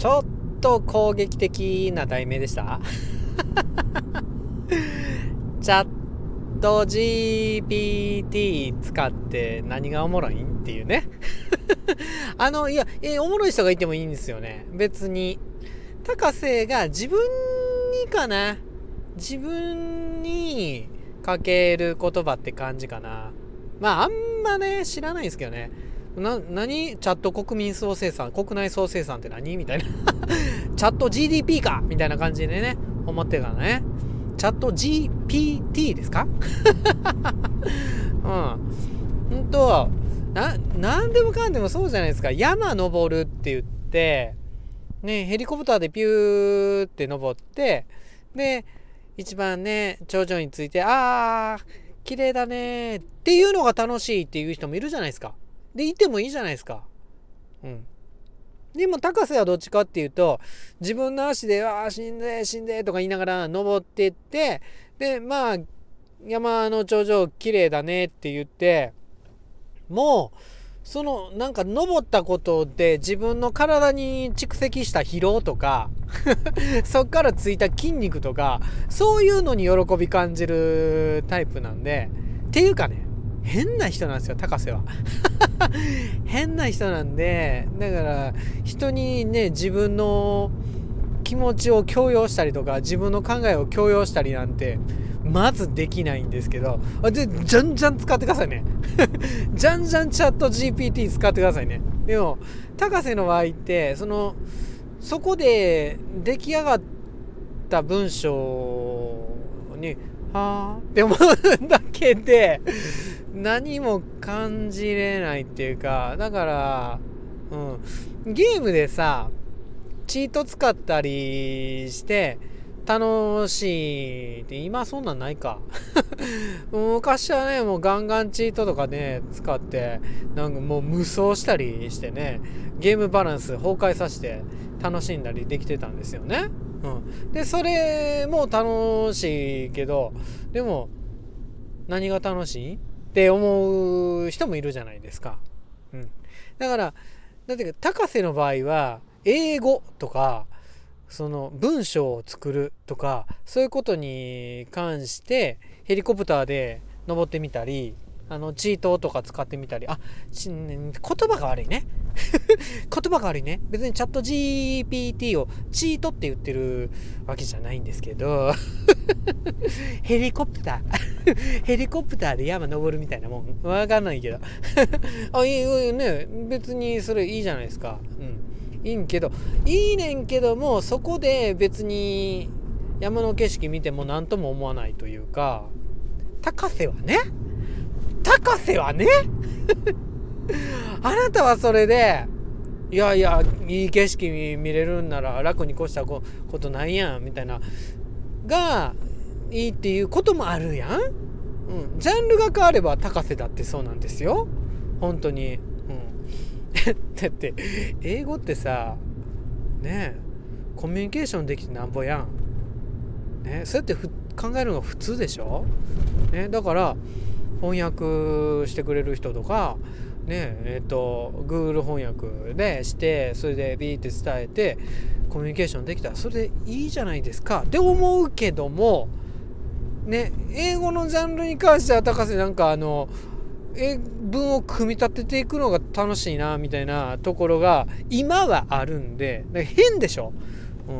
ちょっと攻撃的な題名でした？チャット GPT 使って何がおもろいん？っていうね あの、いや、えおもろい人がいてもいいんですよね。別に。高瀬が自分にかな？自分にかける言葉って感じかな。まあ、あんまね、知らないんですけどね。な、何？チャット国民総生産、国内総生産って何？みたいな。チャット GDP か？みたいな感じでね、思ってるからね。チャット GPT ですか？うん。んと、な、なんでもかんでもそうじゃないですか。山登るって言って、ね、ヘリコプターでピューって登って、で、一番ね、頂上について、あー、綺麗だねっていうのが楽しいっていう人もいるじゃないですか。で、いてもいいじゃないですか。うん。でも高瀬はどっちかっていうと、自分の足で、ああ、死んで、死んでとか言いながら登ってって、で、まあ、山の頂上綺麗だねって言って、もう、そのなんか登ったことで自分の体に蓄積した疲労とか そっからついた筋肉とかそういうのに喜び感じるタイプなんでっていうかね変な人なんですよ高瀬は。変な人なんでだから人にね自分の気持ちを強要したりとか自分の考えを強要したりなんてまずできないんですけどでじゃんじゃん使ってくださいね。じゃんじゃんチャット GPT 使ってくださいね。でも高瀬の場合ってそのそこで出来上がった文章にはあって思うだけで何も感じれないっていうかだからうん。ゲームでさチート使ったりして楽しいって今そんなんないか。昔はねもうガンガンチートとかね使ってなんかもう無双したりしてねゲームバランス崩壊させて楽しんだりできてたんですよね。うん、でそれも楽しいけどでも何が楽しい？って思う人もいるじゃないですか。うん、だからだって高瀬の場合は英語とかその文章を作るとかそういうことに関してヘリコプターで登ってみたりあのチートとか使ってみたりあ言葉が悪いね。言葉が悪いね。別にチャット GPT をチートって言ってるわけじゃないんですけど。ヘリコプター。ヘリコプターで山登るみたいなもん。わかんないけど。あいいね別にそれいいじゃないですか。うん。いいんけどいいねんけどもそこで別に山の景色見ても何とも思わないというか高瀬はね？高瀬はね？あなたはそれでいやいやいい景色見れるんなら楽に越したことないやんみたいながいいっていうこともあるやん、うん、ジャンルが変われば高瀬だってそうなんですよ。本当に。うん。だって英語ってさねコミュニケーションできてなんぼやん。ねそうやって考えるのが普通でしょ、ね、だから翻訳してくれる人とかねえっ、ー、と Google 翻訳でしてそれでビーって伝えてコミュニケーションできたらそれでいいじゃないですか。って思うけどもね英語のジャンルに関しては高瀬なんかあの文を組み立てていくのが楽しいなみたいなところが今はあるんで変でしょ、う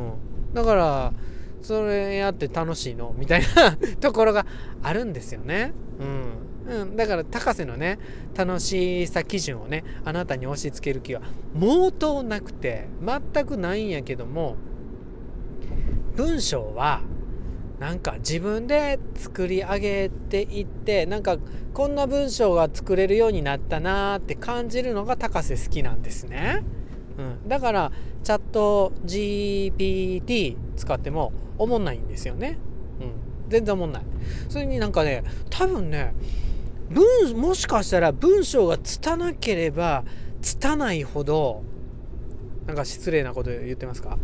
ん、だからそれやって楽しいの？みたいなところがあるんですよね、うん、うん、だから高瀬のね楽しさ基準をねあなたに押し付ける気は毛頭なくて全くないんやけども文章はなんか自分で作り上げていってなんかこんな文章が作れるようになったなーって感じるのが高瀬好きなんですね。うん、だからチャット GPT 使ってもおもんないんですよね。うん、全然おもんない。それになんかね多分ね文もしかしたら文章が拙ければ拙いほどなんか失礼なこと言ってますか？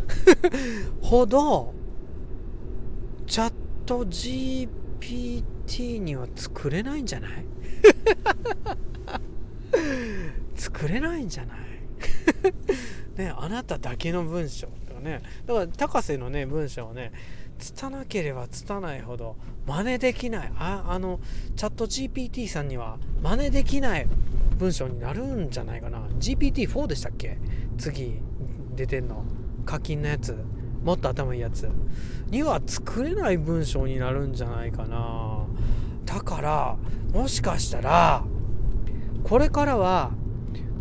ほどチャット GPT には作れないんじゃない？作れないんじゃない？ねあなただけの文章とかね。だから高瀬のね文章をね拙ければ拙ないほど真似できない。ああのチャット GPT さんには真似できない文章になるんじゃないかな。GPT4 でしたっけ？次出てんの。課金のやつ。もっと頭いいやつ。には作れない文章になるんじゃないかな。だからもしかしたらこれからは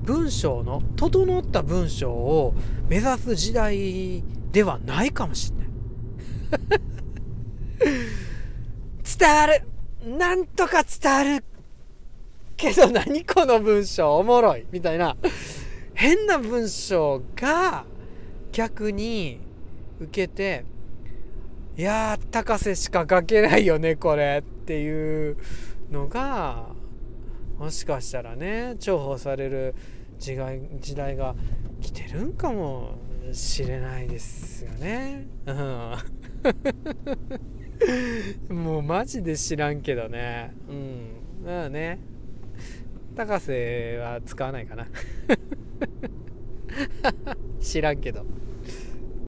文章の整った文章を目指す時代ではないかもしれない。伝わる。なんとか伝わるけど何この文章おもろい。みたいな。変な文章が逆に受けていやー高瀬しか書けないよねこれっていうのがもしかしたらね重宝される時代時代が来てるんかもしれないですよね。うん、もうマジで知らんけどね。うん。まあね。高瀬は使わないかな。知らんけど。